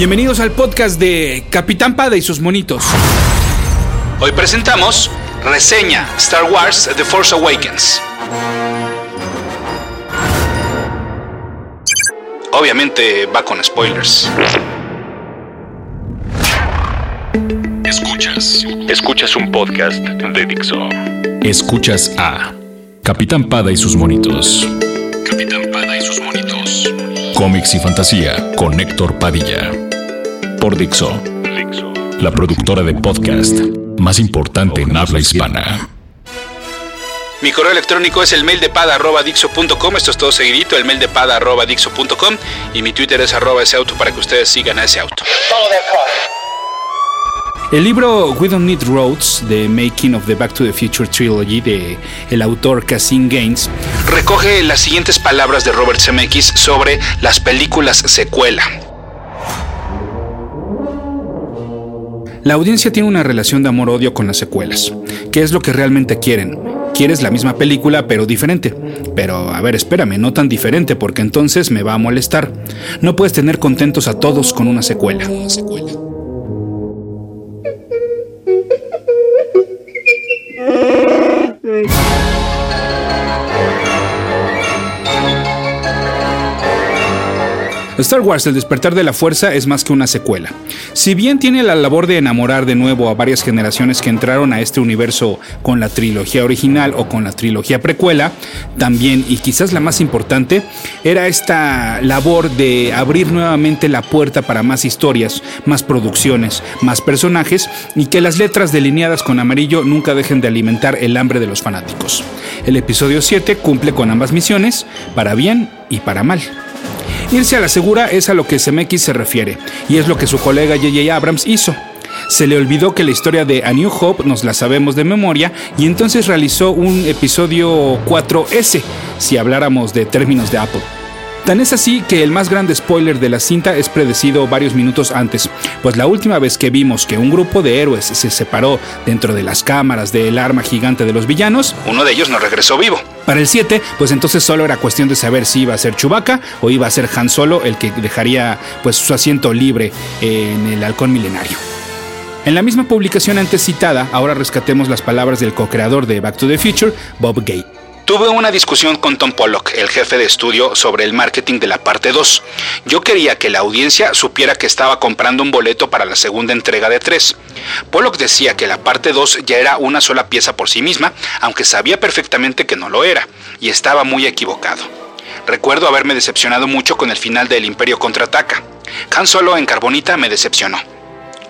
Bienvenidos al podcast de Capitán Pada y sus monitos. Hoy presentamos reseña Star Wars The Force Awakens. Obviamente va con spoilers. Escuchas. Escuchas un podcast de Dixo. Escuchas a Capitán Pada y sus monitos. Capitán Pada y sus monitos. Cómics y fantasía con Héctor Padilla. Por Dixo, la productora de podcast más importante en habla hispana. Mi correo electrónico es el mail de pada.dixo.com. Esto es todo seguidito, el mail de pada.dixo.com. Y mi Twitter es arroba ese auto para que ustedes sigan a ese auto. El libro We Don't Need Roads, The Making of the Back to the Future Trilogy, de el autor Cassim Gaines, recoge las siguientes palabras de Robert Zemeckis sobre las películas secuela. La audiencia tiene una relación de amor-odio con las secuelas. ¿Qué es lo que realmente quieren? Quieres la misma película pero diferente. Pero a ver, espérame, no tan diferente porque entonces me va a molestar. No puedes tener contentos a todos con una secuela. Star Wars El despertar de la fuerza es más que una secuela. Si bien tiene la labor de enamorar de nuevo a varias generaciones que entraron a este universo con la trilogía original o con la trilogía precuela, también y quizás la más importante era esta labor de abrir nuevamente la puerta para más historias, más producciones, más personajes y que las letras delineadas con amarillo nunca dejen de alimentar el hambre de los fanáticos. El episodio 7 cumple con ambas misiones, para bien y para mal. Irse a la segura es a lo que Zemeckis se refiere, y es lo que su colega J.J. Abrams hizo. Se le olvidó que la historia de A New Hope nos la sabemos de memoria y entonces realizó un episodio 4S, si habláramos de términos de Apple. Tan es así que el más grande spoiler de la cinta es predecido varios minutos antes, pues la última vez que vimos que un grupo de héroes se separó dentro de las cámaras del arma gigante de los villanos, uno de ellos no regresó vivo. Para el 7, pues entonces solo era cuestión de saber si iba a ser Chewbacca o iba a ser Han Solo el que dejaría pues su asiento libre en el halcón milenario. En la misma publicación antes citada, ahora rescatemos las palabras del co-creador de Back to the Future, Bob Gay. Tuve una discusión con Tom Pollock, el jefe de estudio, sobre el marketing de la parte 2. Yo quería que la audiencia supiera que estaba comprando un boleto para la segunda entrega de 3. Pollock decía que la parte 2 ya era una sola pieza por sí misma, aunque sabía perfectamente que no lo era, y estaba muy equivocado. Recuerdo haberme decepcionado mucho con el final del Imperio contraataca. Han Solo en Carbonita me decepcionó.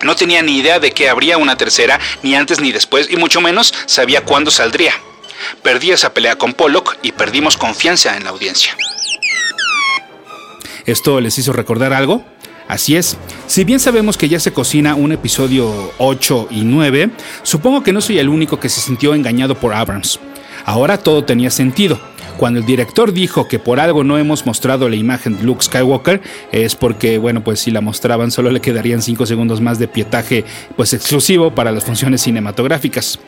No tenía ni idea de que habría una tercera, ni antes ni después, y mucho menos sabía cuándo saldría. Perdí esa pelea con Pollock y perdimos confianza en la audiencia. ¿Esto les hizo recordar algo? Así es, si bien sabemos que ya se cocina un episodio 8 y 9, supongo que no soy el único que se sintió engañado por Abrams. Ahora todo tenía sentido. Cuando el director dijo que por algo no hemos mostrado la imagen de Luke Skywalker, es porque, bueno, pues si la mostraban solo le quedarían 5 segundos más de pietaje, pues exclusivo para las funciones cinematográficas.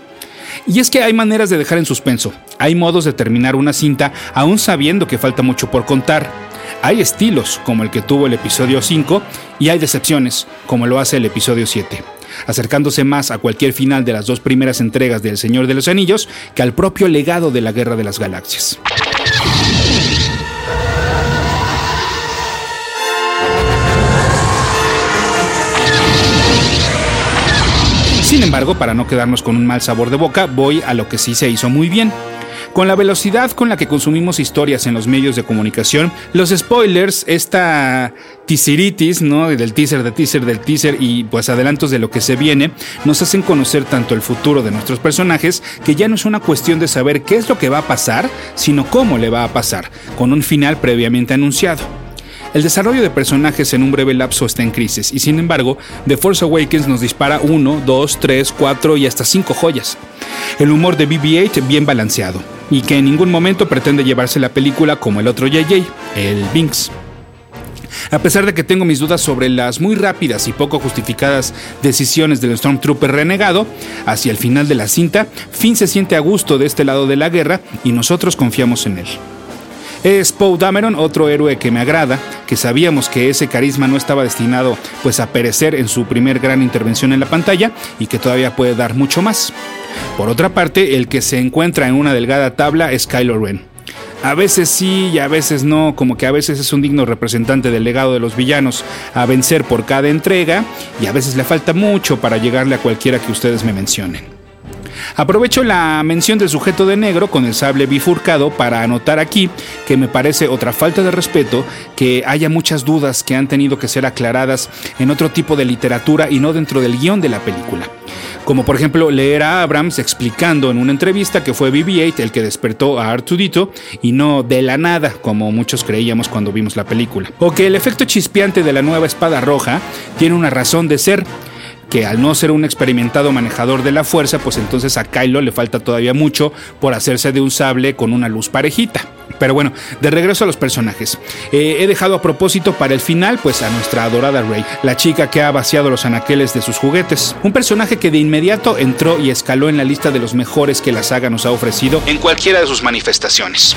Y es que hay maneras de dejar en suspenso, hay modos de terminar una cinta aún sabiendo que falta mucho por contar. Hay estilos, como el que tuvo el episodio 5, y hay decepciones, como lo hace el episodio 7, acercándose más a cualquier final de las dos primeras entregas del Señor de los Anillos que al propio legado de la Guerra de las Galaxias. Sin embargo, para no quedarnos con un mal sabor de boca, voy a lo que sí se hizo muy bien. Con la velocidad con la que consumimos historias en los medios de comunicación, los spoilers, esta teaseritis, ¿no? Del teaser, del teaser, del teaser y pues adelantos de lo que se viene, nos hacen conocer tanto el futuro de nuestros personajes que ya no es una cuestión de saber qué es lo que va a pasar, sino cómo le va a pasar, con un final previamente anunciado. El desarrollo de personajes en un breve lapso está en crisis y sin embargo, The Force Awakens nos dispara 1, 2, 3, 4 y hasta 5 joyas. El humor de BB-8 bien balanceado y que en ningún momento pretende llevarse la película como el otro JJ, el Binks. A pesar de que tengo mis dudas sobre las muy rápidas y poco justificadas decisiones del Stormtrooper renegado, hacia el final de la cinta, Finn se siente a gusto de este lado de la guerra y nosotros confiamos en él. Es Poe Dameron, otro héroe que me agrada, que sabíamos que ese carisma no estaba destinado pues a perecer en su primer gran intervención en la pantalla y que todavía puede dar mucho más. Por otra parte, el que se encuentra en una delgada tabla es Kylo Ren. A veces sí y a veces no, como que a veces es un digno representante del legado de los villanos a vencer por cada entrega y a veces le falta mucho para llegarle a cualquiera que ustedes me mencionen. Aprovecho la mención del sujeto de negro con el sable bifurcado para anotar aquí que me parece otra falta de respeto que haya muchas dudas que han tenido que ser aclaradas en otro tipo de literatura y no dentro del guion de la película como por ejemplo leer a Abrams explicando en una entrevista que fue BB-8 el que despertó a Artudito y no de la nada, como muchos creíamos cuando vimos la película. O que el efecto chispeante de la nueva espada roja tiene una razón de ser que al no ser un experimentado manejador de la fuerza, pues entonces a Kylo le falta todavía mucho por hacerse de un sable con una luz parejita. Pero bueno, de regreso a los personajes. Eh, he dejado a propósito para el final, pues a nuestra adorada Rey, la chica que ha vaciado los anaqueles de sus juguetes. Un personaje que de inmediato entró y escaló en la lista de los mejores que la saga nos ha ofrecido en cualquiera de sus manifestaciones.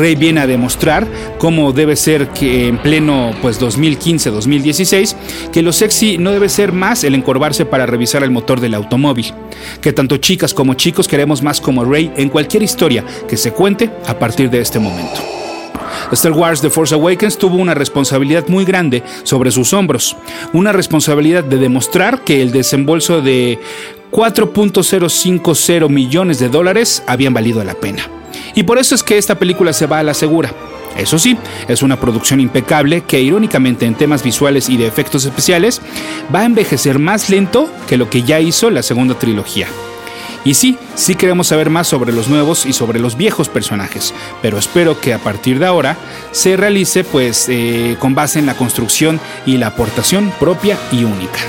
Rey viene a demostrar cómo debe ser que en pleno pues 2015-2016 que lo sexy no debe ser más el encorvarse para revisar el motor del automóvil, que tanto chicas como chicos queremos más como Rey en cualquier historia que se cuente a partir de este momento. Star Wars The Force Awakens tuvo una responsabilidad muy grande sobre sus hombros, una responsabilidad de demostrar que el desembolso de 4.050 millones de dólares habían valido la pena. Y por eso es que esta película se va a la segura. Eso sí, es una producción impecable que irónicamente en temas visuales y de efectos especiales va a envejecer más lento que lo que ya hizo la segunda trilogía. Y sí, sí queremos saber más sobre los nuevos y sobre los viejos personajes, pero espero que a partir de ahora se realice pues eh, con base en la construcción y la aportación propia y única.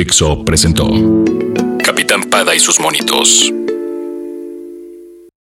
Dixo presentó Capitán Pada y sus monitos.